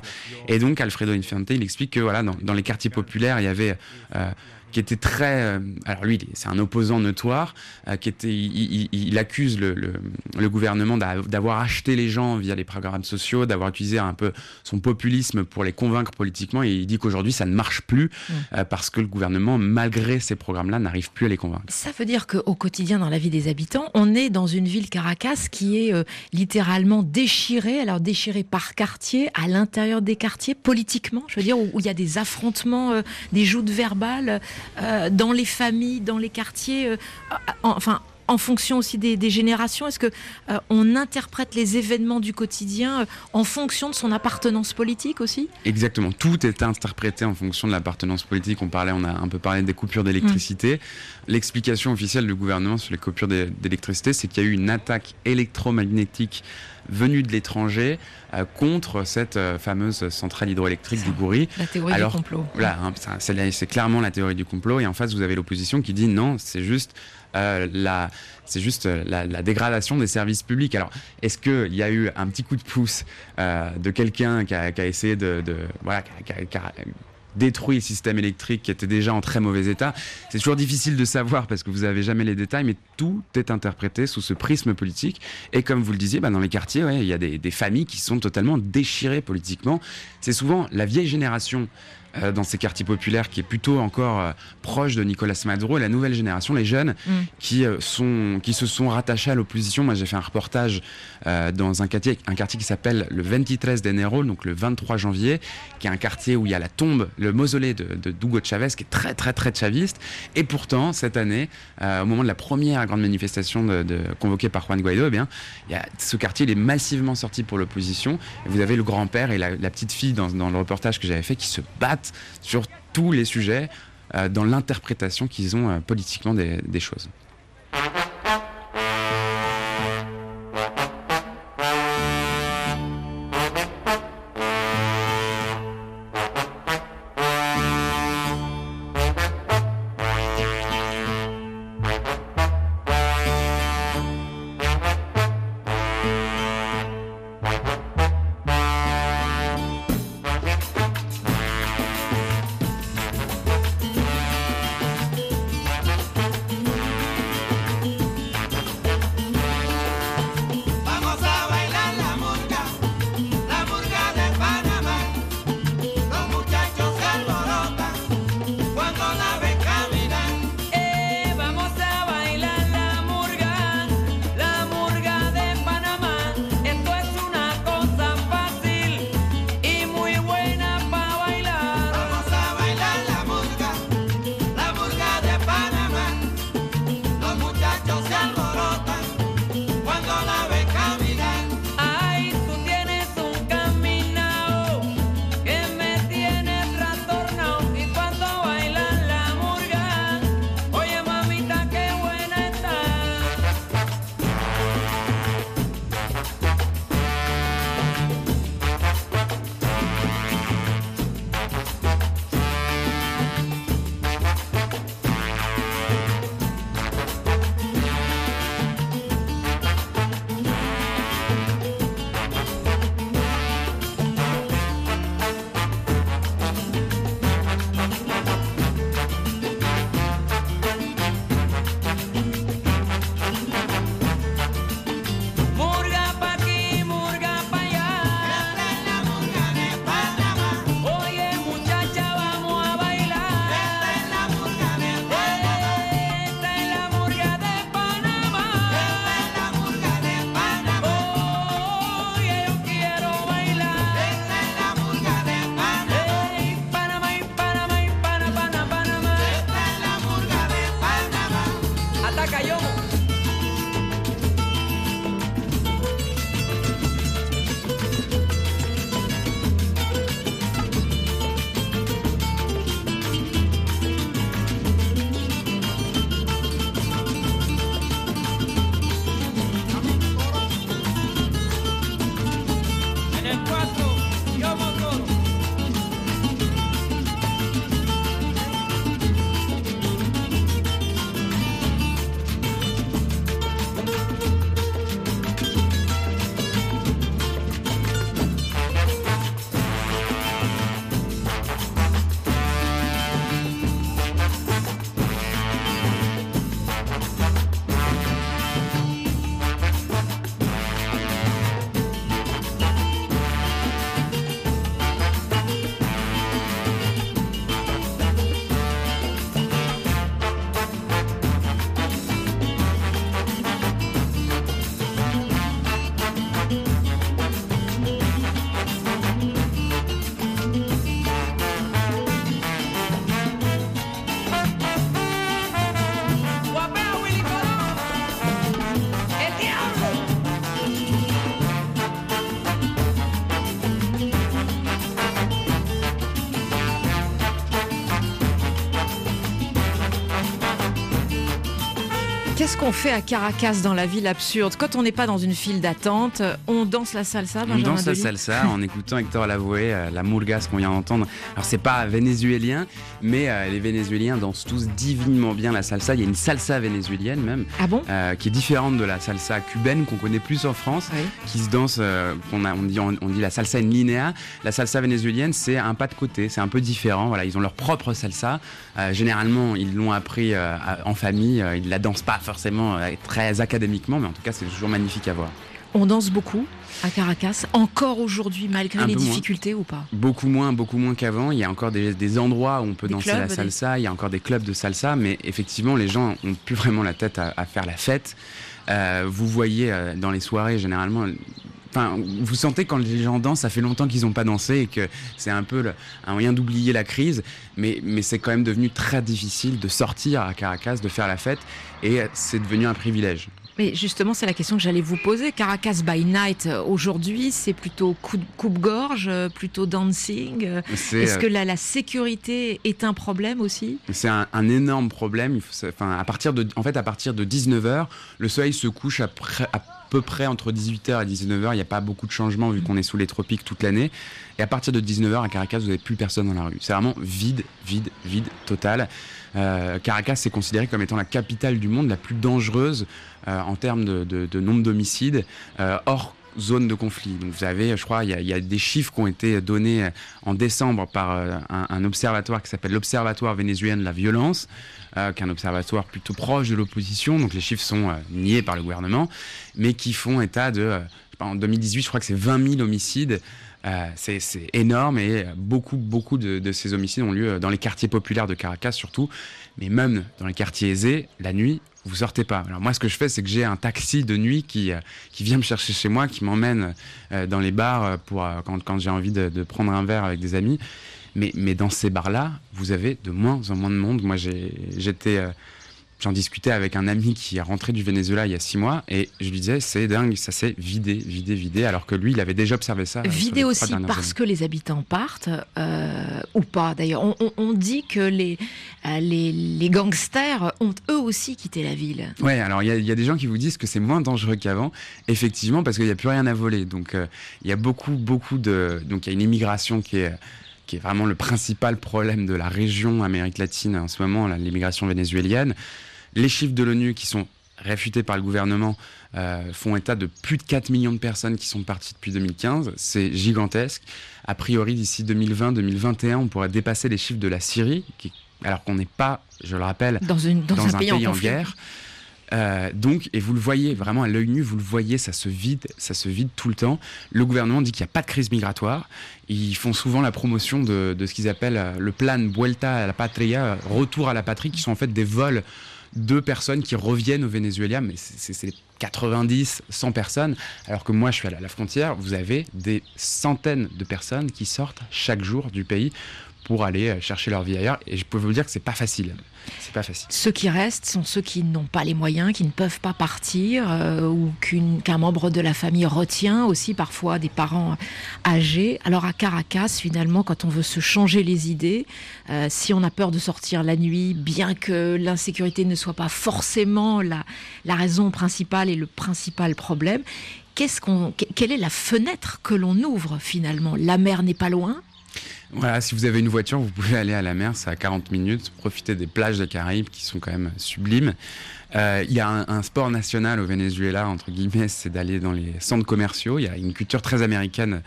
Et donc Alfredo Infante, il explique que voilà, dans, les quartiers populaires, il y avait euh, qui était très. Euh, alors lui, c'est un opposant notoire, euh, qui était. Il, accuse le, le, gouvernement d'avoir acheté les gens via les programmes sociaux, d'avoir utilisé un peu son populisme pour les convaincre politiquement. Et il dit qu'aujourd'hui, ça ne marche plus mm. euh, parce que le gouvernement, malgré ces programmes-là, n'arrive plus à les convaincre. Ça veut dire qu'au quotidien, dans la vie des habitants, on est dans une ville Caracas qui est littéralement déchirée. Alors déchirée par quartier, à l'intérieur des quartiers, politiquement, je veux dire, où, où il y a des affrontements, des joutes verbales. Euh, dans les familles, dans les quartiers, euh, enfin en fonction aussi des, générations Est-ce que euh, on interprète les événements du quotidien en fonction de son appartenance politique aussi? Exactement. Tout est interprété en fonction de l'appartenance politique. On parlait, on a un peu parlé des coupures d'électricité. Mm. L'explication officielle du gouvernement sur les coupures d'électricité, c'est qu'il y a eu une attaque électromagnétique venue de l'étranger euh, contre cette euh, fameuse centrale hydroélectrique du Goury. La théorie du complot. Voilà, hein, c'est clairement la théorie du complot. Et en face, vous avez l'opposition qui dit non, c'est juste euh, c'est juste la, dégradation des services publics. Alors, est-ce qu'il y a eu un petit coup de pouce de quelqu'un qui a, essayé de, voilà, qui a, détruit le système électrique qui était déjà en très mauvais état? C'est toujours difficile de savoir parce que vous n'avez jamais les détails, mais tout est interprété sous ce prisme politique. Et comme vous le disiez, bah, dans les quartiers, il y a des familles qui sont totalement déchirées politiquement. C'est souvent la vieille génération euh, dans ces quartiers populaires qui est plutôt encore euh, proche de Nicolas Maduro et la nouvelle génération, les jeunes mm. qui, euh, sont, qui se sont rattachés à l'opposition. Moi, j'ai fait un reportage dans un quartier, un quartier qui s'appelle le 23 d'Enero, donc le 23 janvier, qui est un quartier où il y a la tombe, le mausolée de, de Hugo Chavez, qui est très, très, très chaviste. Et pourtant, cette année, au moment de la première grande manifestation de, convoquée par Juan Guaido, eh bien, il y a, ce quartier il est massivement sorti pour l'opposition. Vous avez le grand-père et la, petite fille dans, dans le reportage que j'avais fait qui se battent sur tous les sujets euh, dans l'interprétation qu'ils ont euh, politiquement des choses. Qu'on fait à Caracas dans la ville absurde Quand on n'est pas dans une file d'attente, on danse la salsa, On danse la salsa en écoutant Hector Lavoe, euh, la murgas qu'on vient d'entendre. Alors c'est pas vénézuélien, mais euh, les Vénézuéliens dansent tous divinement bien la salsa. Il y a une salsa vénézuélienne même, Ah bon? euh, qui est différente de la salsa cubaine qu'on connaît plus en France, Oui. qui se danse, euh, a, on, dit, on, on dit la salsa en linéa. La salsa vénézuélienne, c'est un pas de côté, c'est un peu différent. Voilà, ils ont leur propre salsa. Généralement, ils l'ont appris en famille. Ils la dansent pas forcément euh, très académiquement, mais en tout cas, c'est toujours magnifique à voir. On danse beaucoup à Caracas, encore aujourd'hui, malgré Un les moins. difficultés ou pas? Beaucoup moins, beaucoup moins qu'avant. Il y a encore des, des endroits où on peut Des danser clubs, la des- salsa. Il y a encore des clubs de salsa, mais effectivement, les gens ont plus vraiment la tête à, à faire la fête. Euh, vous voyez euh, dans les soirées généralement. Enfin, vous sentez quand les gens dansent, ça fait longtemps qu'ils n'ont pas dansé et que c'est un peu le- un moyen d'oublier la crise. Mais, mais c'est quand même devenu très difficile de sortir à Caracas, de faire la fête, et c'est devenu un privilège. Mais justement, c'est la question que j'allais vous poser. Caracas by night, euh, aujourd'hui, c'est plutôt coup- coupe-gorge, euh, plutôt dancing. Est-ce euh, que la, la sécurité est un problème aussi? C'est un, un énorme problème. Il faut, se- enfin, à partir de, en fait, à partir de 19h, le soleil se couche à, près- à peu près entre 18h et 19h. Il n'y a pas beaucoup de changements vu qu'on est sous les tropiques toute l'année. Et à partir de 19h à Caracas, vous n'avez plus personne dans la rue. C'est vraiment vide, vide, vide, total. Euh, Caracas est considérée comme étant la capitale du monde la plus dangereuse euh, en termes de, nombre d'homicides euh, hors zone de conflit. Donc vous avez, je crois, il y, a- des chiffres qui ont été donnés en décembre par euh, un, observatoire qui s'appelle l'Observatoire vénézuélien de la violence, euh, qui est un observatoire plutôt proche de l'opposition. Donc les chiffres sont euh, niés par le gouvernement, mais qui font état de, euh, en 2018, je crois que c'est 20 000 homicides. Euh, c'est énorme et euh, beaucoup, beaucoup de, ces homicides ont lieu euh, dans les quartiers populaires de Caracas surtout, mais même dans les quartiers aisés, la nuit, vous sortez pas. Alors moi, ce que je fais, c'est que j'ai un taxi de nuit qui, euh, qui vient me chercher chez moi, qui m'emmène euh, dans les bars euh, pour, quand, j'ai envie de, prendre un verre avec des amis. Mais, mais dans ces bars-là, vous avez de moins en moins de monde. Moi, j'étais... J'en discutais avec un ami qui est rentré du Venezuela il y a six mois et je lui disais c'est dingue, ça s'est vidé, vidé, vidé, alors que lui il avait déjà observé ça. euh, Vidé aussi parce années. que les habitants partent, euh, ou pas d'ailleurs. On, on- on dit que les, euh, les, les gangsters ont eux aussi quitté la ville. Ouais, alors il y, a- il y a des gens qui vous disent que c'est moins dangereux qu'avant, effectivement, parce qu'il n'y a plus rien à voler. Donc euh, il y a beaucoup, beaucoup de. Donc il y a une immigration qui est, qui est vraiment le principal problème de la région Amérique latine en ce moment, l'immigration vénézuélienne. Les chiffres de l'ONU qui sont réfutés par le gouvernement euh, font état de plus de 4 millions de personnes qui sont parties depuis 2015. C'est gigantesque. A priori, d'ici 2020-2021, on pourrait dépasser les chiffres de la Syrie, qui, alors qu'on n'est pas, je le rappelle, Dans, une, dans, dans, un, pays, en, guerre. Euh, donc, et vous le voyez vraiment à l'œil nu, vous le voyez, ça se vide, ça se vide tout le temps. Le gouvernement dit qu'il n'y a pas de crise migratoire. Ils font souvent la promotion de, de ce qu'ils appellent euh, le plan Vuelta a la Patria, retour à la patrie, qui sont en fait des vols de personnes qui reviennent au Venezuela, mais c'est c'est 90, 100 personnes, alors que moi je suis à la frontière, vous avez des centaines de personnes qui sortent chaque jour du pays pour aller euh, chercher leur vie ailleurs, et je peux vous dire que c'est pas facile. C'est pas facile. Ceux qui restent sont ceux qui n'ont pas les moyens, qui ne peuvent pas partir, euh, ou qu'un membre de la famille retient, aussi parfois des parents âgés. Alors à Caracas, finalement, quand on veut se changer les idées, euh, si on a peur de sortir la nuit, bien que l'insécurité ne soit pas forcément la, la raison principale et le principal problème, qu'est-ce qu'on, que- quelle est la fenêtre que l'on ouvre finalement? La mer n'est pas loin. Voilà, si vous avez une voiture, vous pouvez aller à la mer, c'est à 40 minutes, profiter des plages des Caraïbes qui sont quand même sublimes. Euh, Il y a un, un sport national au Venezuela, entre guillemets, c'est d'aller dans les centres commerciaux. Il y a une culture très américaine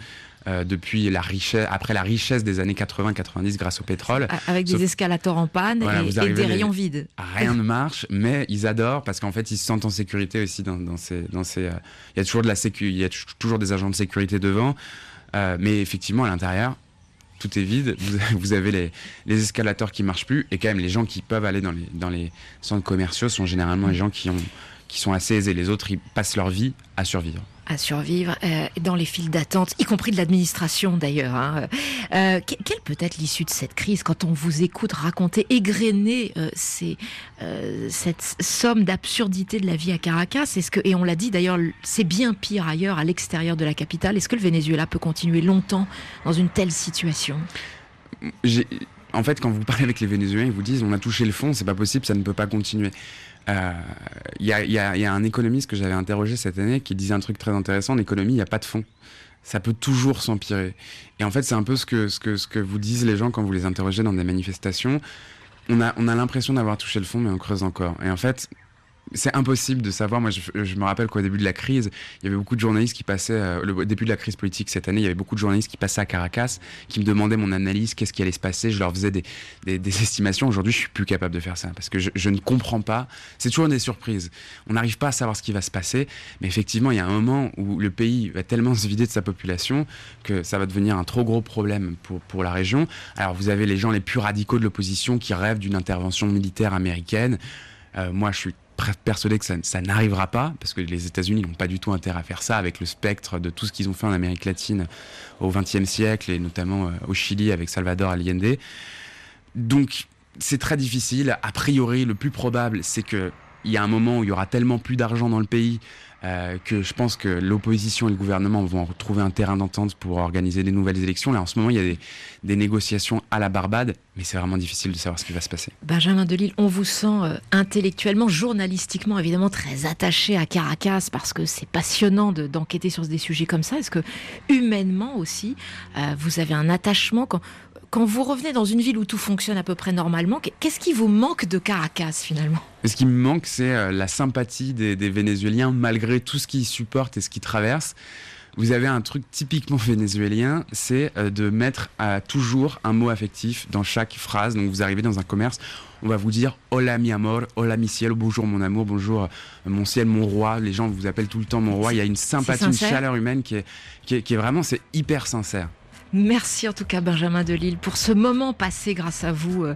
euh, depuis la richesse, après la richesse des années 80-90 grâce au pétrole. a- Avec Sauf- des escalators en panne Voilà, et- des les- rayons vides. Rien ne marche, mais ils adorent parce qu'en fait ils se sentent en sécurité aussi dans, dans ces, dans ces. euh, Il y a toujours de la sécu, il y a tou- toujours des agents de sécurité devant, Euh, mais effectivement à l'intérieur tout est vide. Vous, avez les, escalators qui marchent plus et quand même les gens qui peuvent aller dans les centres commerciaux sont généralement les gens qui ont qui sont assez aisés. Les autres passent leur vie à survivre. À survivre euh, dans les files d'attente, y compris de l'administration d'ailleurs. hein. Euh, que- quelle peut être l'issue de cette crise quand on vous écoute raconter, égrener euh, cette somme d'absurdité de la vie à Caracas? Est-ce que, et on l'a dit d'ailleurs, c'est bien pire ailleurs, à l'extérieur de la capitale. Est-ce que le Venezuela peut continuer longtemps dans une telle situation? En fait, quand vous parlez avec les Vénézuéliens, ils vous disent on a touché le fond, c'est pas possible, ça ne peut pas continuer. Il euh, y, a, un économiste que j'avais interrogé cette année qui disait un truc très intéressant en économie, il n'y a pas de fond. Ça peut toujours s'empirer. Et en fait, c'est un peu ce que, vous disent les gens quand vous les interrogez dans des manifestations. On a l'impression d'avoir touché le fond, mais on creuse encore. Et en fait, c'est impossible de savoir. Moi, je, me rappelle qu'au début de la crise, il y avait beaucoup de journalistes qui passaient, euh, début de la crise politique cette année, il y avait beaucoup de journalistes qui passaient à Caracas, qui me demandaient mon analyse, qu'est-ce qui allait se passer. Je leur faisais des, estimations. Aujourd'hui, je suis plus capable de faire ça parce que je, ne comprends pas. C'est toujours des surprises. On n'arrive pas à savoir ce qui va se passer. Mais effectivement, il y a un moment où le pays va tellement se vider de sa population que ça va devenir un trop gros problème pour, pour la région. Alors, vous avez les gens les plus radicaux de l'opposition qui rêvent d'une intervention militaire américaine. Euh, moi, je suis persuadé que ça, ça n'arrivera pas, parce que les États-Unis n'ont pas du tout intérêt à faire ça, avec le spectre de tout ce qu'ils ont fait en Amérique latine au XXe siècle, et notamment euh, au Chili avec Salvador Allende. Donc, c'est très difficile. A priori, le plus probable, c'est qu'il y a un moment où il y aura tellement plus d'argent dans le pays euh, que je pense que l'opposition et le gouvernement vont retrouver un terrain d'entente pour organiser des nouvelles élections. Là, en ce moment, il y a des, négociations à la Barbade, mais c'est vraiment difficile de savoir ce qui va se passer. Benjamin Delille, on vous sent euh, intellectuellement, journalistiquement, évidemment, très attaché à Caracas parce que c'est passionnant d'enquêter de, sur des sujets comme ça. Est-ce que humainement aussi, euh, vous avez un attachement quand, quand vous revenez dans une ville où tout fonctionne à peu près normalement, qu'est-ce qui vous manque de Caracas finalement? Ce qui me manque, c'est euh, la sympathie des, des, Vénézuéliens malgré tout ce qu'ils supportent et ce qu'ils traversent. Vous avez un truc typiquement vénézuélien, c'est euh, de mettre euh, toujours un mot affectif dans chaque phrase. Donc vous arrivez dans un commerce, on va vous dire hola mi amor, hola mi cielo, bonjour mon amour, bonjour euh, mon ciel, mon roi. Les gens vous appellent tout le temps mon roi. Il y a une sympathie, une chaleur humaine qui est, qui est, qui est vraiment, c'est hyper sincère. Merci en tout cas Benjamin Delille pour ce moment passé grâce à vous. Euh,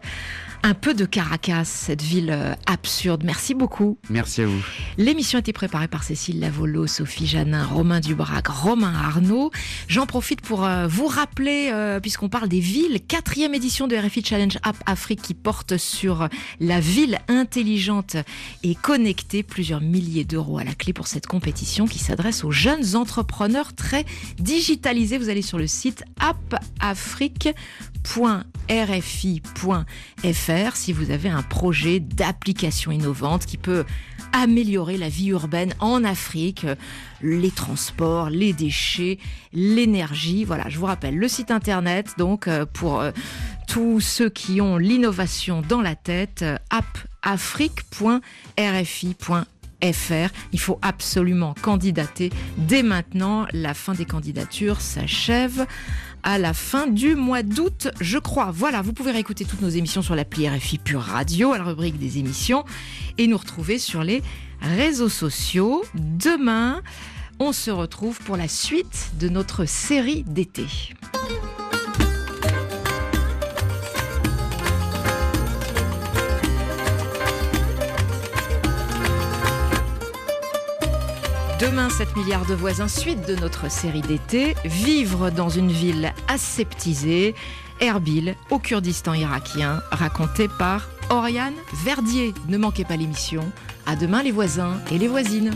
un peu de Caracas, cette ville euh, absurde. Merci beaucoup. Merci à vous. L'émission a été préparée par Cécile Lavolo, Sophie Janin, Romain Dubrac, Romain Arnaud. J'en profite pour euh, vous rappeler, puisqu'on parle des villes, quatrième édition de RFI Challenge App Afrique qui porte sur la ville intelligente et connectée. Plusieurs milliers d'euros à la clé pour cette compétition qui s'adresse aux jeunes entrepreneurs très digitalisés. Vous allez sur le site appafrique.rfi.fr si vous avez un projet d'application innovante qui peut améliorer la vie urbaine en Afrique, les transports, les déchets, l'énergie. Voilà, je vous rappelle le site internet donc pour euh, tous ceux qui ont l'innovation dans la tête, appafrique.rfi.fr. FR. Il faut absolument candidater dès maintenant. La fin des candidatures s'achève à la fin du mois d'août, je crois. Voilà, vous pouvez réécouter toutes nos émissions sur l'appli RFI Pure Radio, à la rubrique des émissions, et nous retrouver sur les réseaux sociaux. Demain, on se retrouve pour la suite de notre série d'été. Demain, 7 milliards de voisins, suite de notre série d'été. Vivre dans une ville aseptisée, Erbil, au Kurdistan irakien, raconté par Oriane Verdier. Ne manquez pas l'émission. À demain, les voisins et les voisines.